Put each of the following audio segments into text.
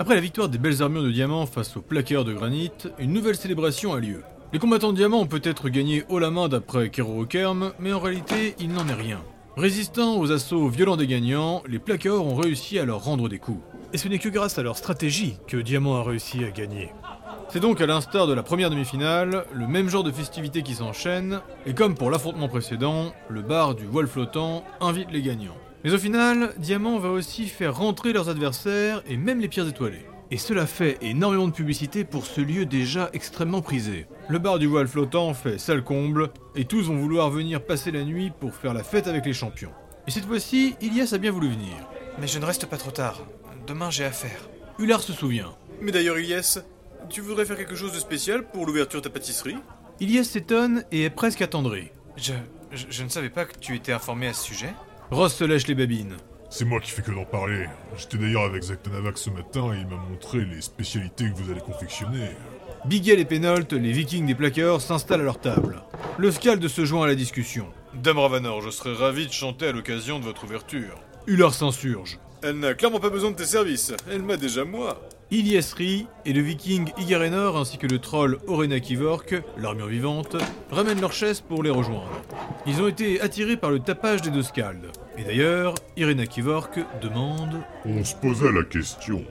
Après la victoire des belles armures de diamant face aux plaqueurs de granit, une nouvelle célébration a lieu. Les combattants de diamant ont peut-être gagné haut la main d'après Kero Kerm, mais en réalité, il n'en est rien. Résistant aux assauts violents des gagnants, les plaqueurs ont réussi à leur rendre des coups. Et ce n'est que grâce à leur stratégie que Diamant a réussi à gagner. C'est donc à l'instar de la première demi-finale, le même genre de festivités qui s'enchaînent, et comme pour l'affrontement précédent, le bar du voile flottant invite les gagnants. Mais au final, Diamant va aussi faire rentrer leurs adversaires et même les pierres étoilées. Et cela fait énormément de publicité pour ce lieu déjà extrêmement prisé. Le bar du voile flottant fait sale comble, et tous vont vouloir venir passer la nuit pour faire la fête avec les champions. Et cette fois-ci, Ilias a bien voulu venir. Mais je ne reste pas trop tard. Demain, j'ai affaire. Ular se souvient. Mais d'ailleurs, Ilias, tu voudrais faire quelque chose de spécial pour l'ouverture de ta pâtisserie? Ilias s'étonne et est presque attendri. Je, je, je ne savais pas que tu étais informé à ce sujet. Ross se lèche les babines. C'est moi qui fais que d'en parler. J'étais d'ailleurs avec Zaktanavak ce matin et il m'a montré les spécialités que vous allez confectionner. Bigel et Pénolt, les vikings des plaqueurs, s'installent à leur table. Le Scald se joint à la discussion. Dame Ravanor, je serais ravi de chanter à l'occasion de votre ouverture. Ular s'insurge. Elle n'a clairement pas besoin de tes services, elle m'a déjà moi. Ilias rit et le viking Igarenor ainsi que le troll Orena Kivork, l'armure vivante, ramènent leurs chaises pour les rejoindre. Ils ont été attirés par le tapage des deux scalds. Et d'ailleurs, Irena Kivork demande On se posait la question.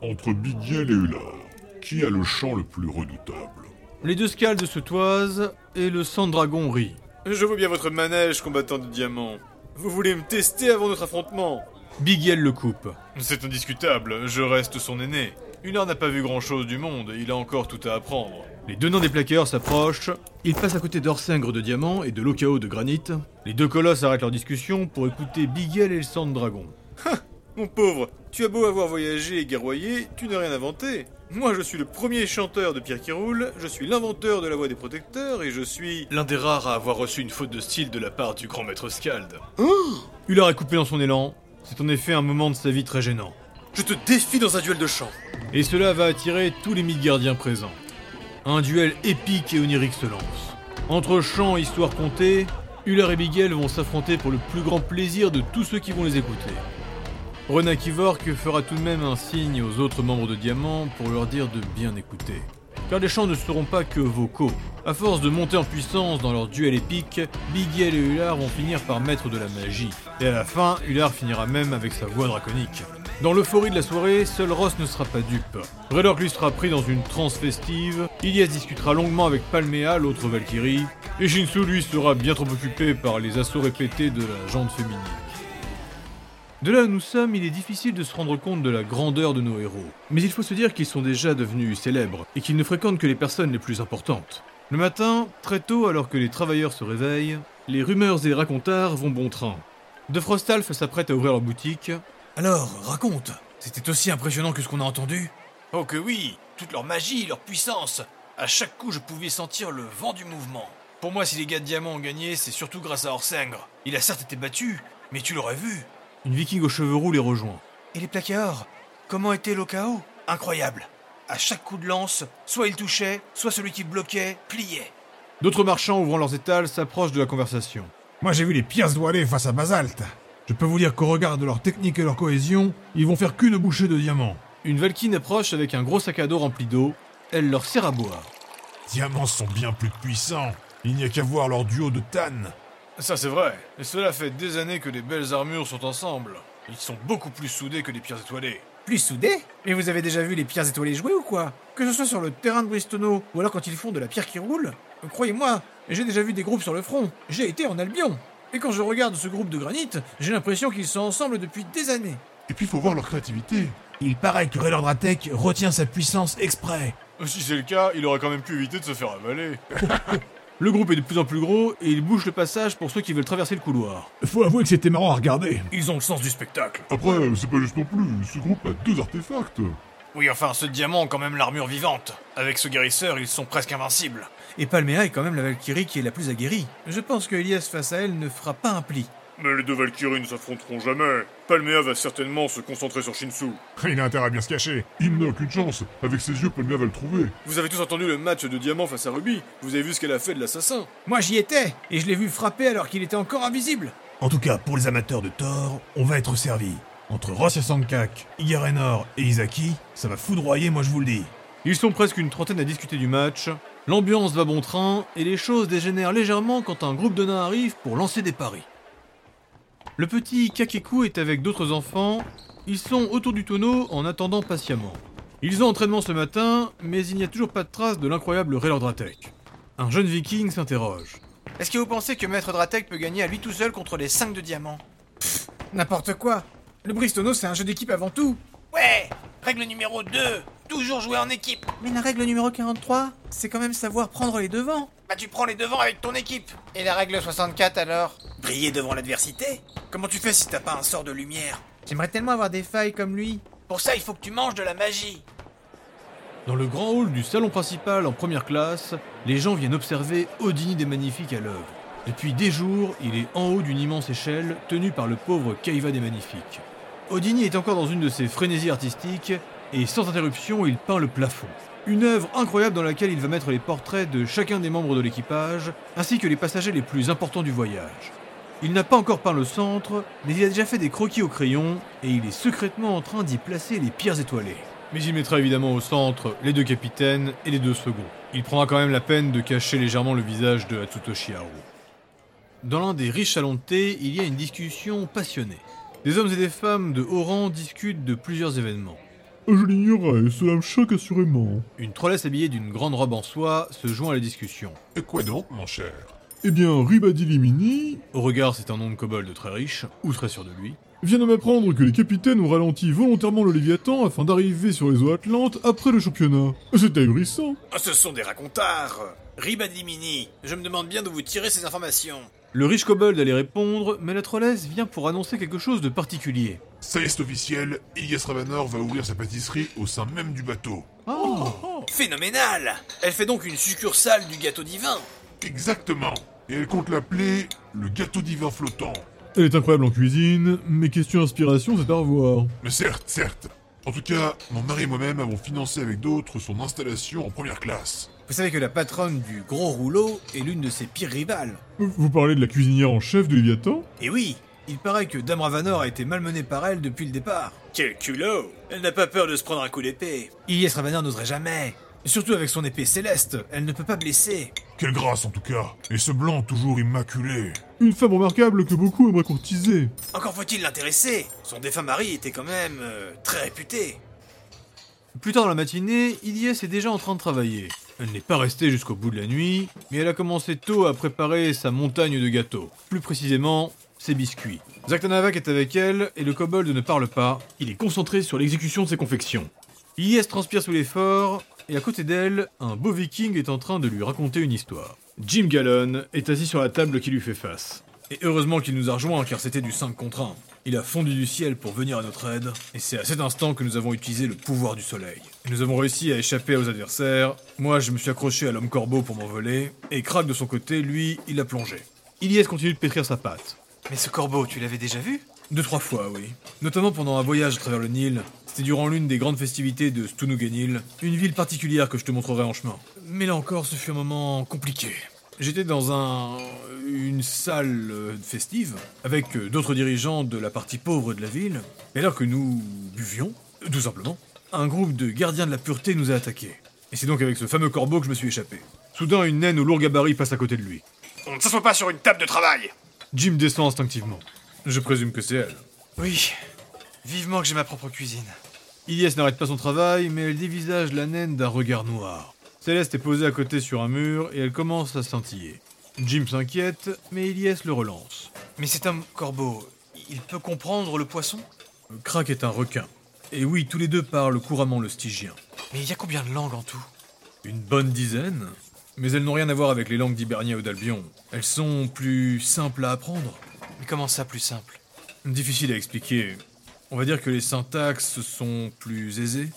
Entre Bigiel et Ular, qui a le chant le plus redoutable? Les deux scalds se toisent et le sang de dragon rit. Je vois bien votre manège, combattant de diamant. Vous voulez me tester avant notre affrontement? Bigiel le coupe. C'est indiscutable, je reste son aîné. Ular n'a pas vu grand chose du monde, il a encore tout à apprendre. Les deux nains des plaqueurs s'approchent, ils passent à côté d'Orsingre de diamant et de Lokao de granit. Les deux colosses arrêtent leur discussion pour écouter Bigel et le sang de dragon. Mon pauvre, tu as beau avoir voyagé et guerroyé, tu n'as rien inventé. Moi, je suis le premier chanteur de pierre qui roule, je suis l'inventeur de la voix des protecteurs et je suis l'un des rares à avoir reçu une faute de style de la part du grand maître Scald. Ular est coupé dans son élan. C'est en effet un moment de sa vie très gênant. Je te défie dans un duel de chant. Et cela va attirer tous les gardiens présents. Un duel épique et onirique se lance. Entre chants et histoires contées, Ular et Bigel vont s'affronter pour le plus grand plaisir de tous ceux qui vont les écouter. Rena Kivork fera tout de même un signe aux autres membres de Diamant pour leur dire de bien écouter. Car les chants ne seront pas que vocaux. À force de monter en puissance dans leur duel épique, Bigel et Ular vont finir par mettre de la magie. Et à la fin, Ular finira même avec sa voix draconique. Dans l'euphorie de la soirée, seul Ross ne sera pas dupe. Redork lui sera pris dans une transe festive, Ilias discutera longuement avec Palmea, l'autre Valkyrie, et Shinsu lui sera bien trop occupé par les assauts répétés de la jante féminine. De là où nous sommes, il est difficile de se rendre compte de la grandeur de nos héros. Mais il faut se dire qu'ils sont déjà devenus célèbres et qu'ils ne fréquentent que les personnes les plus importantes. Le matin, très tôt alors que les travailleurs se réveillent, les rumeurs et les racontards vont bon train. De Frostalf s'apprête à ouvrir leur boutique. Alors, raconte. C'était aussi impressionnant que ce qu'on a entendu? Oh que oui Toute leur magie, leur puissance À chaque coup, je pouvais sentir le vent du mouvement. Pour moi, si les gars de Diamant ont gagné, c'est surtout grâce à Orsengre. Il a certes été battu, mais tu l'aurais vu. Une viking aux cheveux roux les rejoint. Et les plaqueurs Comment était Lokao Incroyable. À chaque coup de lance, soit il touchait, soit celui qui bloquait pliait. D'autres marchands ouvrant leurs étals s'approchent de la conversation. Moi j'ai vu les pierces voilées face à Basalte. Je peux vous dire qu'au regard de leur technique et leur cohésion, ils vont faire qu'une bouchée de diamants. Une Valkyne approche avec un gros sac à dos rempli d'eau. Elle leur sert à boire. Diamants sont bien plus puissants. Il n'y a qu'à voir leur duo de Tan. Ça c'est vrai, et cela fait des années que les belles armures sont ensemble. Ils sont beaucoup plus soudés que les pierres étoilées. Plus soudés Mais vous avez déjà vu les pierres étoilées jouer ou quoi? Que ce soit sur le terrain de Bristono ou alors quand ils font de la pierre qui roule Croyez-moi, j'ai déjà vu des groupes sur le front. J'ai été en Albion. Et quand je regarde ce groupe de granit, j'ai l'impression qu'ils sont ensemble depuis des années. Et puis il faut voir leur créativité. Il paraît que Raylord Dratek retient sa puissance exprès. Si c'est le cas, il aurait quand même pu éviter de se faire avaler. Le groupe est de plus en plus gros et il bouche le passage pour ceux qui veulent traverser le couloir. Faut avouer que c'était marrant à regarder. Ils ont le sens du spectacle. Après, c'est pas juste non plus. Ce groupe a deux artefacts. Oui, enfin, ce diamant ont quand même l'armure vivante. Avec ce guérisseur, ils sont presque invincibles. Et Palmea est quand même la Valkyrie qui est la plus aguerrie. Je pense que Elias face à elle ne fera pas un pli. Mais les deux Valkyries ne s'affronteront jamais. Palmea va certainement se concentrer sur Shinsu. Il a intérêt à bien se cacher. Il n'a aucune chance. Avec ses yeux, Palmea va le trouver. Vous avez tous entendu le match de Diamant face à Ruby Vous avez vu ce qu'elle a fait de l'assassin Moi j'y étais, et je l'ai vu frapper alors qu'il était encore invisible. En tout cas, pour les amateurs de Thor, on va être servis. Entre Ross et Sankak, Igarenor et Izaki, ça va foudroyer, moi je vous le dis. Ils sont presque une trentaine à discuter du match. L'ambiance va bon train et les choses dégénèrent légèrement quand un groupe de nains arrive pour lancer des paris. Le petit Kakeku est avec d'autres enfants. Ils sont autour du tonneau en attendant patiemment. Ils ont entraînement ce matin, mais il n'y a toujours pas de trace de l'incroyable Raylor Dratek. Un jeune viking s'interroge. Est-ce que vous pensez que Maître Dratek peut gagner à lui tout seul contre les 5 de diamants? N'importe quoi. Le Bristono, c'est un jeu d'équipe avant tout. Ouais Règle numéro 2 Toujours jouer en équipe Mais la règle numéro 43, c'est quand même savoir prendre les devants. Bah tu prends les devants avec ton équipe Et la règle 64 alors? Briller devant l'adversité? Comment tu fais si t'as pas un sort de lumière? J'aimerais tellement avoir des failles comme lui. Pour ça, il faut que tu manges de la magie Dans le grand hall du salon principal en première classe, les gens viennent observer Odini des Magnifiques à l'œuvre. Depuis des jours, il est en haut d'une immense échelle tenue par le pauvre Kaiva des Magnifiques. Odini est encore dans une de ses frénésies artistiques et sans interruption, il peint le plafond. Une œuvre incroyable dans laquelle il va mettre les portraits de chacun des membres de l'équipage, ainsi que les passagers les plus importants du voyage. Il n'a pas encore peint le centre, mais il a déjà fait des croquis au crayon, et il est secrètement en train d'y placer les pierres étoilées. Mais il mettra évidemment au centre les deux capitaines et les deux seconds. Il prendra quand même la peine de cacher légèrement le visage de Hatsutoshi Haru. Dans l'un des riches salons de thé, il y a une discussion passionnée. Des hommes et des femmes de haut rang discutent de plusieurs événements. Je l'ignorais, cela me choque assurément. Une trollesse habillée d'une grande robe en soie se joint à la discussion. Et quoi donc, mon cher? Eh bien, Ribadilimini Au regard, c'est un nom de kobold très riche, ou très sûr de lui. vient de m'apprendre que les capitaines ont ralenti volontairement le Léviathan afin d'arriver sur les eaux atlantes après le championnat. C'est ahurissant. Ah, ce sont des racontards Ribadimini Je me demande bien d'où vous tirez ces informations. Le riche kobold allait répondre, mais la trollesse vient pour annoncer quelque chose de particulier. Ça y est, c'est officiel, Ilyes Ravanor va ouvrir sa pâtisserie au sein même du bateau. Phénoménal Elle fait donc une succursale du gâteau divin Exactement Et elle compte l'appeler le gâteau divin flottant. Elle est incroyable en cuisine, mais question inspiration, c'est à revoir. Mais certes, certes. En tout cas, mon mari et moi-même avons financé avec d'autres son installation en première classe. Vous savez que la patronne du gros rouleau est l'une de ses pires rivales. Vous parlez de la cuisinière en chef de Léviathan? Et oui, il paraît que Dame Ravanor a été malmenée par elle depuis le départ. Quel culot Elle n'a pas peur de se prendre un coup d'épée. Ilyes Ravanor n'oserait jamais. Surtout avec son épée céleste, elle ne peut pas blesser. Quelle grâce en tout cas Et ce blanc toujours immaculé Une femme remarquable que beaucoup aimeraient courtiser. Encore faut-il l'intéresser Son défunt mari était quand même euh, très réputé. Plus tard dans la matinée, Ilyes est déjà en train de travailler. Elle n'est pas restée jusqu'au bout de la nuit, mais elle a commencé tôt à préparer sa montagne de gâteaux. Plus précisément, ses biscuits. Zaktanavak est avec elle, et le kobold ne parle pas. Il est concentré sur l'exécution de ses confections. Ilyes transpire sous l'effort, et à côté d'elle, un beau viking est en train de lui raconter une histoire. Jim Gallon est assis sur la table qui lui fait face. Et heureusement qu'il nous a rejoints car c'était du 5 contre 1. Il a fondu du ciel pour venir à notre aide, et c'est à cet instant que nous avons utilisé le pouvoir du soleil. Et nous avons réussi à échapper aux adversaires. Moi, je me suis accroché à l'homme corbeau pour m'envoler, et Krak de son côté, lui, il a plongé. Ilyes continue de pétrir sa pâte. Mais ce corbeau, tu l'avais déjà vu? Deux, trois fois, oui. Notamment pendant un voyage à travers le Nil. C'était durant l'une des grandes festivités de Stunuganil, une ville particulière que je te montrerai en chemin. Mais là encore, ce fut un moment compliqué. J'étais dans un une salle euh, festive avec euh, d'autres dirigeants de la partie pauvre de la ville. Et alors que nous buvions, euh, tout simplement, un groupe de gardiens de la pureté nous a attaqués. Et c'est donc avec ce fameux corbeau que je me suis échappé. Soudain, une naine au lourd gabarit passe à côté de lui. On ne s'assoit pas sur une table de travail Jim descend instinctivement. Je présume que c'est elle. Oui. Vivement que j'ai ma propre cuisine. Ilyes n'arrête pas son travail, mais elle dévisage la naine d'un regard noir. Céleste est posée à côté sur un mur et elle commence à scintiller. Jim s'inquiète, mais Ilyes le relance. Mais cet homme corbeau, il peut comprendre le poisson? Krak est un requin. Et oui, tous les deux parlent couramment le stygien. Mais il y a combien de langues en tout? Une bonne dizaine Mais elles n'ont rien à voir avec les langues d'Hibernia ou d'Albion. Elles sont plus simples à apprendre. Mais comment ça plus simple? Difficile à expliquer. On va dire que les syntaxes sont plus aisées.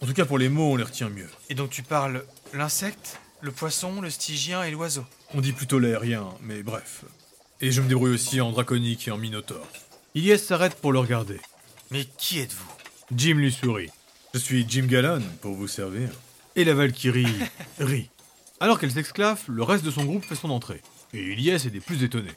En tout cas, pour les mots, on les retient mieux. Et donc tu parles l'insecte, le poisson, le stygien et l'oiseau On dit plutôt l'aérien, mais bref. Et je me débrouille aussi en draconique et en minotaure. Ilyes s'arrête pour le regarder. Mais qui êtes-vous? Jim lui sourit. Je suis Jim Gallon, pour vous servir. Et la Valkyrie rit. Alors qu'elle s'exclave, le reste de son groupe fait son entrée. Et Ilyes est des plus étonnés.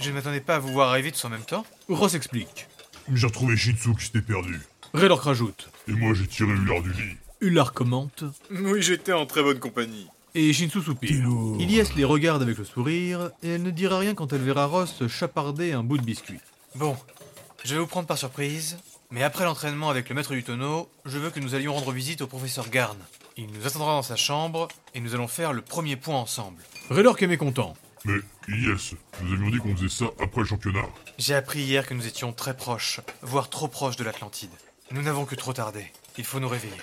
Je ne m'attendais pas à vous voir arriver tous en même temps. Ross explique. J'ai retrouvé Shinsu qui s'était perdu. Raylork rajoute. Et moi j'ai tiré Ular du lit. Ular commente. Oui, j'étais en très bonne compagnie. Et Shinsu soupire. Ilyes les regarde avec le sourire, et elle ne dira rien quand elle verra Ross chaparder un bout de biscuit. Bon, je vais vous prendre par surprise, mais après l'entraînement avec le maître du tonneau, je veux que nous allions rendre visite au professeur Garn. Il nous attendra dans sa chambre, et nous allons faire le premier point ensemble. Raylork est mécontent. Mais, Ilyes, nous avions dit qu'on faisait ça après le championnat. J'ai appris hier que nous étions très proches, voire trop proches de l'Atlantide. Nous n'avons que trop tardé. Il faut nous réveiller.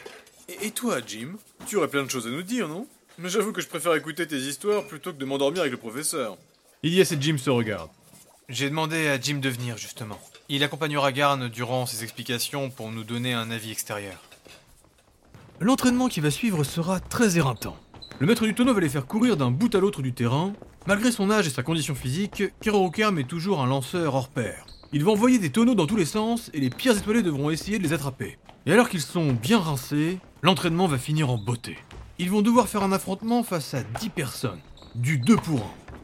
Et, et toi, Jim Tu aurais plein de choses à nous dire, non? Mais j'avoue que je préfère écouter tes histoires plutôt que de m'endormir avec le professeur. Ilyes et Jim se regardent. J'ai demandé à Jim de venir, justement. Il accompagnera Garn durant ses explications pour nous donner un avis extérieur. L'entraînement qui va suivre sera très éreintant. Le maître du tonneau va les faire courir d'un bout à l'autre du terrain. Malgré son âge et sa condition physique, Kerorokerm est toujours un lanceur hors pair. Il va envoyer des tonneaux dans tous les sens et les pierres étoilées devront essayer de les attraper. Et alors qu'ils sont bien rincés, l'entraînement va finir en beauté. Ils vont devoir faire un affrontement face à 10 personnes, du 2 pour 1.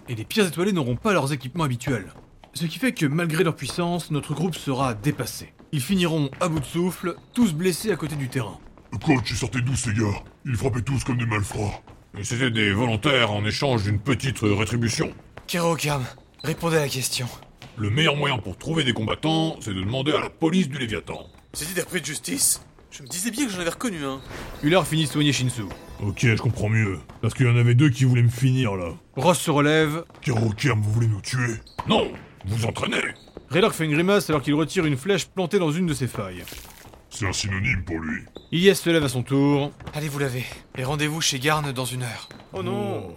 Et les pierres étoilées n'auront pas leurs équipements habituels. Ce qui fait que malgré leur puissance, notre groupe sera dépassé. Ils finiront à bout de souffle, tous blessés à côté du terrain. Coach, ils sortaient d'où ces gars? Ils frappaient tous comme des malfrats. C'était des volontaires en échange d'une petite rétribution. Kerokam, répondez à la question. Le meilleur moyen pour trouver des combattants, c'est de demander à la police du Léviathan. C'était des de justice Je me disais bien que j'en avais reconnu un. Ular finit de soigner Shinsu. Ok, je comprends mieux. Parce qu'il y en avait deux qui voulaient me finir là. Ross se relève. Kerokam, vous voulez nous tuer? Non, vous entraînez. Raylork fait une grimace alors qu'il retire une flèche plantée dans une de ses failles. C'est un synonyme pour lui. Ilyes se lève à son tour. Allez vous laver, et rendez-vous chez Garn dans une heure. Oh non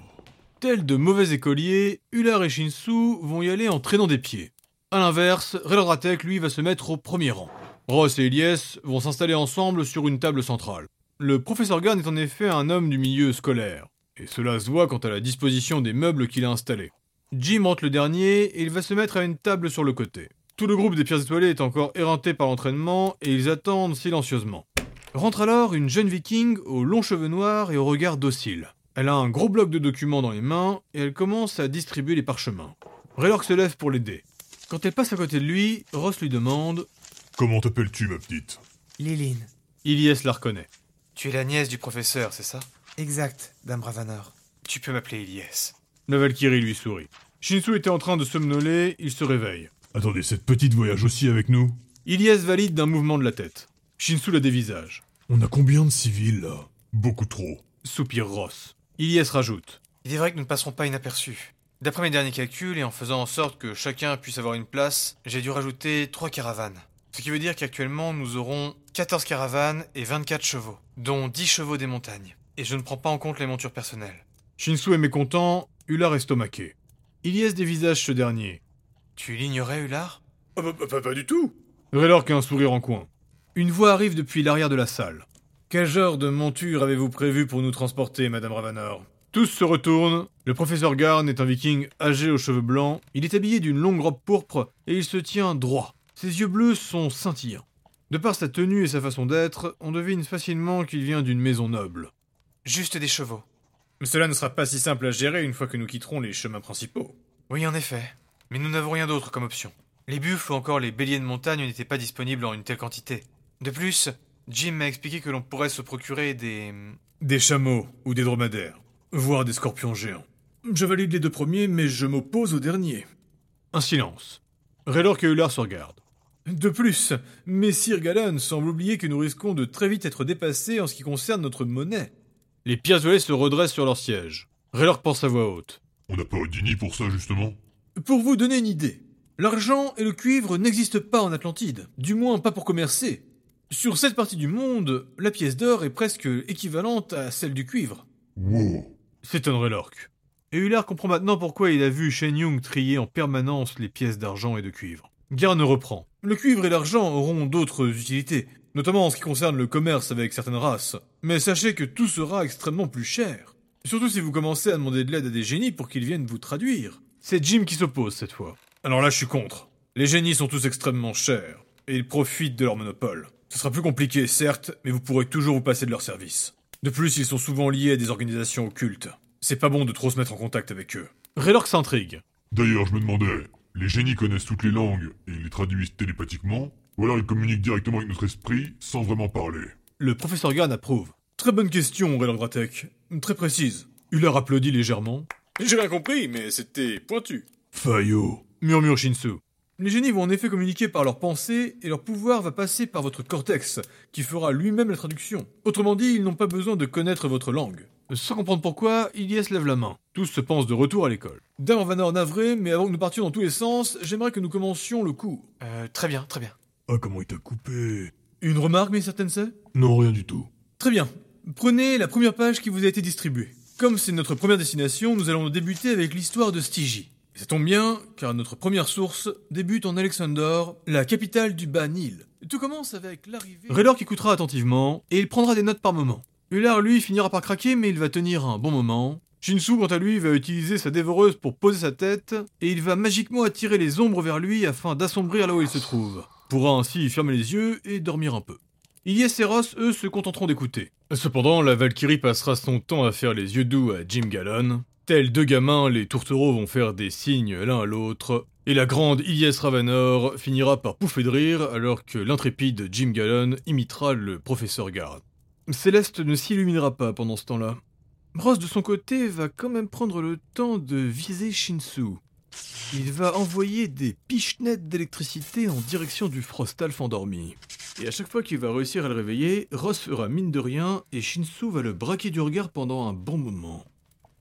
Tels de mauvais écoliers, Ular et Shinsu vont y aller en traînant des pieds. A l'inverse, Raylordratek, lui, va se mettre au premier rang. Ross et Ilyes vont s'installer ensemble sur une table centrale. Le professeur Garn est en effet un homme du milieu scolaire, et cela se voit quant à la disposition des meubles qu'il a installés. Jim rentre le dernier et il va se mettre à une table sur le côté. Tout le groupe des pierres étoilées est encore éreinté par l'entraînement et ils attendent silencieusement. Rentre alors une jeune viking aux longs cheveux noirs et au regard docile. Elle a un gros bloc de documents dans les mains et elle commence à distribuer les parchemins. Raylork se lève pour l'aider. Quand elle passe à côté de lui, Ross lui demande Comment t'appelles-tu, ma petite? Liline. Ilyes la reconnaît. Tu es la nièce du professeur, c'est ça? Exact, Dame Ravanor. Tu peux m'appeler Ilyes. La Valkyrie lui sourit. Shinsu était en train de somnoler, il se réveille. Attendez, cette petite voyage aussi avec nous? Ilyes valide d'un mouvement de la tête. Shinsu la dévisage. On a combien de civils là? Beaucoup trop. Soupire Ross. Ilyes rajoute. Il est vrai que nous ne passerons pas inaperçus. D'après mes derniers calculs et en faisant en sorte que chacun puisse avoir une place, j'ai dû rajouter 3 caravanes. Ce qui veut dire qu'actuellement nous aurons 14 caravanes et 24 chevaux, dont 10 chevaux des montagnes. Et je ne prends pas en compte les montures personnelles. Shinsu est mécontent, Ular estomaqué. Ilyes dévisage ce dernier. Tu l'ignorais, Ular? Ah bah, bah, bah, pas du tout Raylork a un sourire en coin. Une voix arrive depuis l'arrière de la salle. Quel genre de monture avez-vous prévu pour nous transporter, Madame Ravanor? Tous se retournent. Le professeur Garn est un viking âgé aux cheveux blancs. Il est habillé d'une longue robe pourpre et il se tient droit. Ses yeux bleus sont scintillants. De par sa tenue et sa façon d'être, on devine facilement qu'il vient d'une maison noble. Juste des chevaux. Mais cela ne sera pas si simple à gérer une fois que nous quitterons les chemins principaux. Oui, en effet. Mais nous n'avons rien d'autre comme option. Les buffles ou encore les béliers de montagne n'étaient pas disponibles en une telle quantité. De plus, Jim m'a expliqué que l'on pourrait se procurer des... Des chameaux ou des dromadaires, voire des scorpions géants. Je valide les deux premiers, mais je m'oppose au dernier. Un silence. Raylork et Ular se regardent. De plus, Messire Gallon semble oublier que nous risquons de très vite être dépassés en ce qui concerne notre monnaie. Les pierres violées se redressent sur leur siège. Raylork pense à voix haute. On n'a pas Dini pour ça, justement? Pour vous donner une idée, l'argent et le cuivre n'existent pas en Atlantide, du moins pas pour commercer. Sur cette partie du monde, la pièce d'or est presque équivalente à celle du cuivre. Wow S'étonne Raylork. Et Ular comprend maintenant pourquoi il a vu Shen Yung trier en permanence les pièces d'argent et de cuivre. Garn reprend. Le cuivre et l'argent auront d'autres utilités, notamment en ce qui concerne le commerce avec certaines races. Mais sachez que tout sera extrêmement plus cher. Surtout si vous commencez à demander de l'aide à des génies pour qu'ils viennent vous traduire. C'est Jim qui s'oppose cette fois. Alors là, je suis contre. Les génies sont tous extrêmement chers, et ils profitent de leur monopole. Ce sera plus compliqué, certes, mais vous pourrez toujours vous passer de leur service. De plus, ils sont souvent liés à des organisations occultes. C'est pas bon de trop se mettre en contact avec eux. Raylork s'intrigue. D'ailleurs, je me demandais, les génies connaissent toutes les langues et ils les traduisent télépathiquement Ou alors il communique directement avec notre esprit, sans vraiment parler. Le professeur Garn approuve. Très bonne question, Raylor Gratek. Très précise. Ular applaudit légèrement. J'ai rien compris, mais c'était pointu. Fayot. Murmure Shinsu. Les génies vont en effet communiquer par leurs pensées, et leur pouvoir va passer par votre cortex, qui fera lui-même la traduction. Autrement dit, ils n'ont pas besoin de connaître votre langue. Sans comprendre pourquoi, Ilyes lève la main. Tous se pensent de retour à l'école. Dame Vanor navré, mais avant que nous partions dans tous les sens, j'aimerais que nous commencions le cours. Euh, très bien, très bien. Ah, comment il t'a coupé? Une remarque, Mr. Tensei Non, rien du tout. Très bien. Prenez la première page qui vous a été distribuée. Comme c'est notre première destination, nous allons débuter avec l'histoire de Stygie. Et ça tombe bien, car notre première source débute en Alexandor, la capitale du Bas-Nil. Tout commence avec l'arrivée... Raylor qui écoutera attentivement, et il prendra des notes par moment. Ular, lui, finira par craquer, mais il va tenir un bon moment. Shinsu, quant à lui, va utiliser sa dévoreuse pour poser sa tête, et il va magiquement attirer les ombres vers lui afin d'assombrir là où il se trouve. Pourra ainsi fermer les yeux et dormir un peu. Ilyes et Ross, eux, se contenteront d'écouter. Cependant, la Valkyrie passera son temps à faire les yeux doux à Jim Gallon. Tels deux gamins, les tourtereaux vont faire des signes l'un à l'autre, et la grande Ilyes Ravanor finira par pouffer de rire alors que l'intrépide Jim Gallon imitera le professeur Gard. Céleste ne s'illuminera pas pendant ce temps-là. Ross, de son côté, va quand même prendre le temps de viser Shinsu. Il va envoyer des pichenettes d'électricité en direction du Frostalf endormi. Et à chaque fois qu'il va réussir à le réveiller, Ross fera mine de rien et Shinsu va le braquer du regard pendant un bon moment.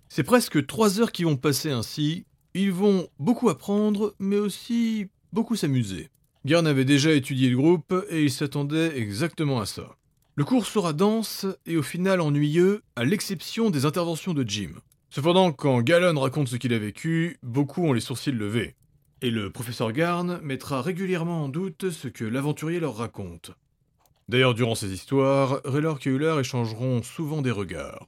C'est presque trois heures qui vont passer ainsi. Ils vont beaucoup apprendre, mais aussi beaucoup s'amuser. Garn avait déjà étudié le groupe et il s'attendait exactement à ça. Le cours sera dense et au final ennuyeux, à l'exception des interventions de Jim. Cependant, quand Gallon raconte ce qu'il a vécu, beaucoup ont les sourcils levés. Et le professeur Garn mettra régulièrement en doute ce que l'aventurier leur raconte. D'ailleurs, durant ces histoires, Raylor et Euler échangeront souvent des regards.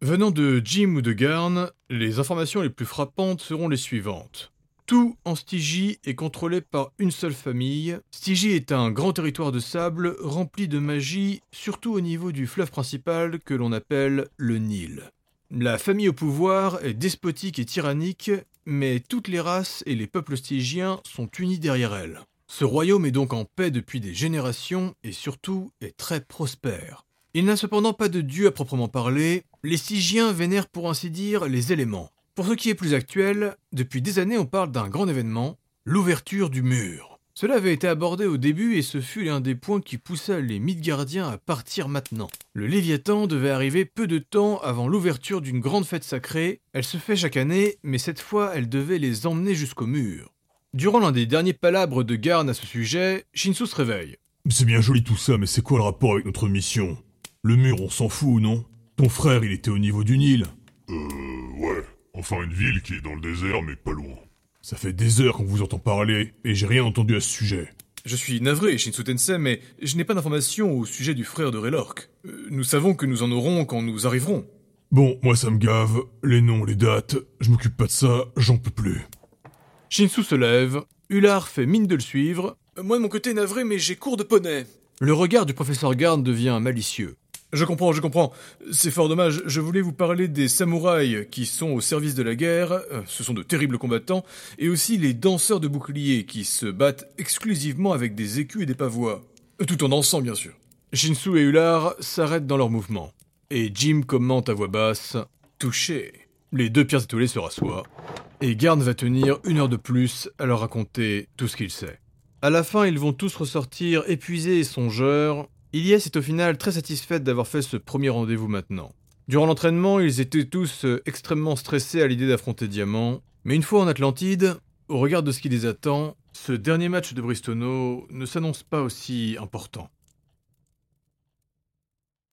Venant de Jim ou de Garn, les informations les plus frappantes seront les suivantes. Tout en Stygie est contrôlé par une seule famille. Stygie est un grand territoire de sable rempli de magie, surtout au niveau du fleuve principal que l'on appelle le Nil. La famille au pouvoir est despotique et tyrannique, mais toutes les races et les peuples stygiens sont unis derrière elle. Ce royaume est donc en paix depuis des générations et surtout est très prospère. Il n'a cependant pas de dieu à proprement parler, les Stygiens vénèrent pour ainsi dire les éléments. Pour ce qui est plus actuel, depuis des années on parle d'un grand événement, l'ouverture du mur. Cela avait été abordé au début et ce fut l'un des points qui poussa les Midgardiens à partir maintenant. Le Léviathan devait arriver peu de temps avant l'ouverture d'une grande fête sacrée, elle se fait chaque année, mais cette fois elle devait les emmener jusqu'au mur. Durant l'un des derniers palabres de Garn à ce sujet, Shinsu se réveille. C'est bien joli tout ça, mais c'est quoi le rapport avec notre mission? Le mur, on s'en fout, non? Ton frère, il était au niveau du Nil. Euh. Enfin, une ville qui est dans le désert, mais pas loin. Ça fait des heures qu'on vous entend parler, et j'ai rien entendu à ce sujet. Je suis navré, Shinsu Tensei, mais je n'ai pas d'informations au sujet du frère de Raylork. Euh, nous savons que nous en aurons quand nous arriverons. Bon, moi ça me gave, les noms, les dates, je m'occupe pas de ça, j'en peux plus. Shinsu se lève, Ular fait mine de le suivre. Moi de mon côté navré, mais j'ai cours de poney. Le regard du professeur Garn devient malicieux. Je comprends, je comprends. C'est fort dommage. Je voulais vous parler des samouraïs qui sont au service de la guerre. Euh, Ce sont de terribles combattants. Et aussi les danseurs de boucliers qui se battent exclusivement avec des écus et des pavois. Euh, Tout en dansant, bien sûr. Shinsu et Ular s'arrêtent dans leur mouvement. Et Jim commente à voix basse Touché. Les deux pierres étoilées se rassoient. Et Garn va tenir une heure de plus à leur raconter tout ce qu'il sait. À la fin, ils vont tous ressortir épuisés et songeurs. Ilyes est au final très satisfaite d'avoir fait ce premier rendez-vous maintenant. Durant l'entraînement, ils étaient tous euh, extrêmement stressés à l'idée d'affronter Diamant. Mais une fois en Atlantide, au regard de ce qui les attend, ce dernier match de Bristono ne s'annonce pas aussi important.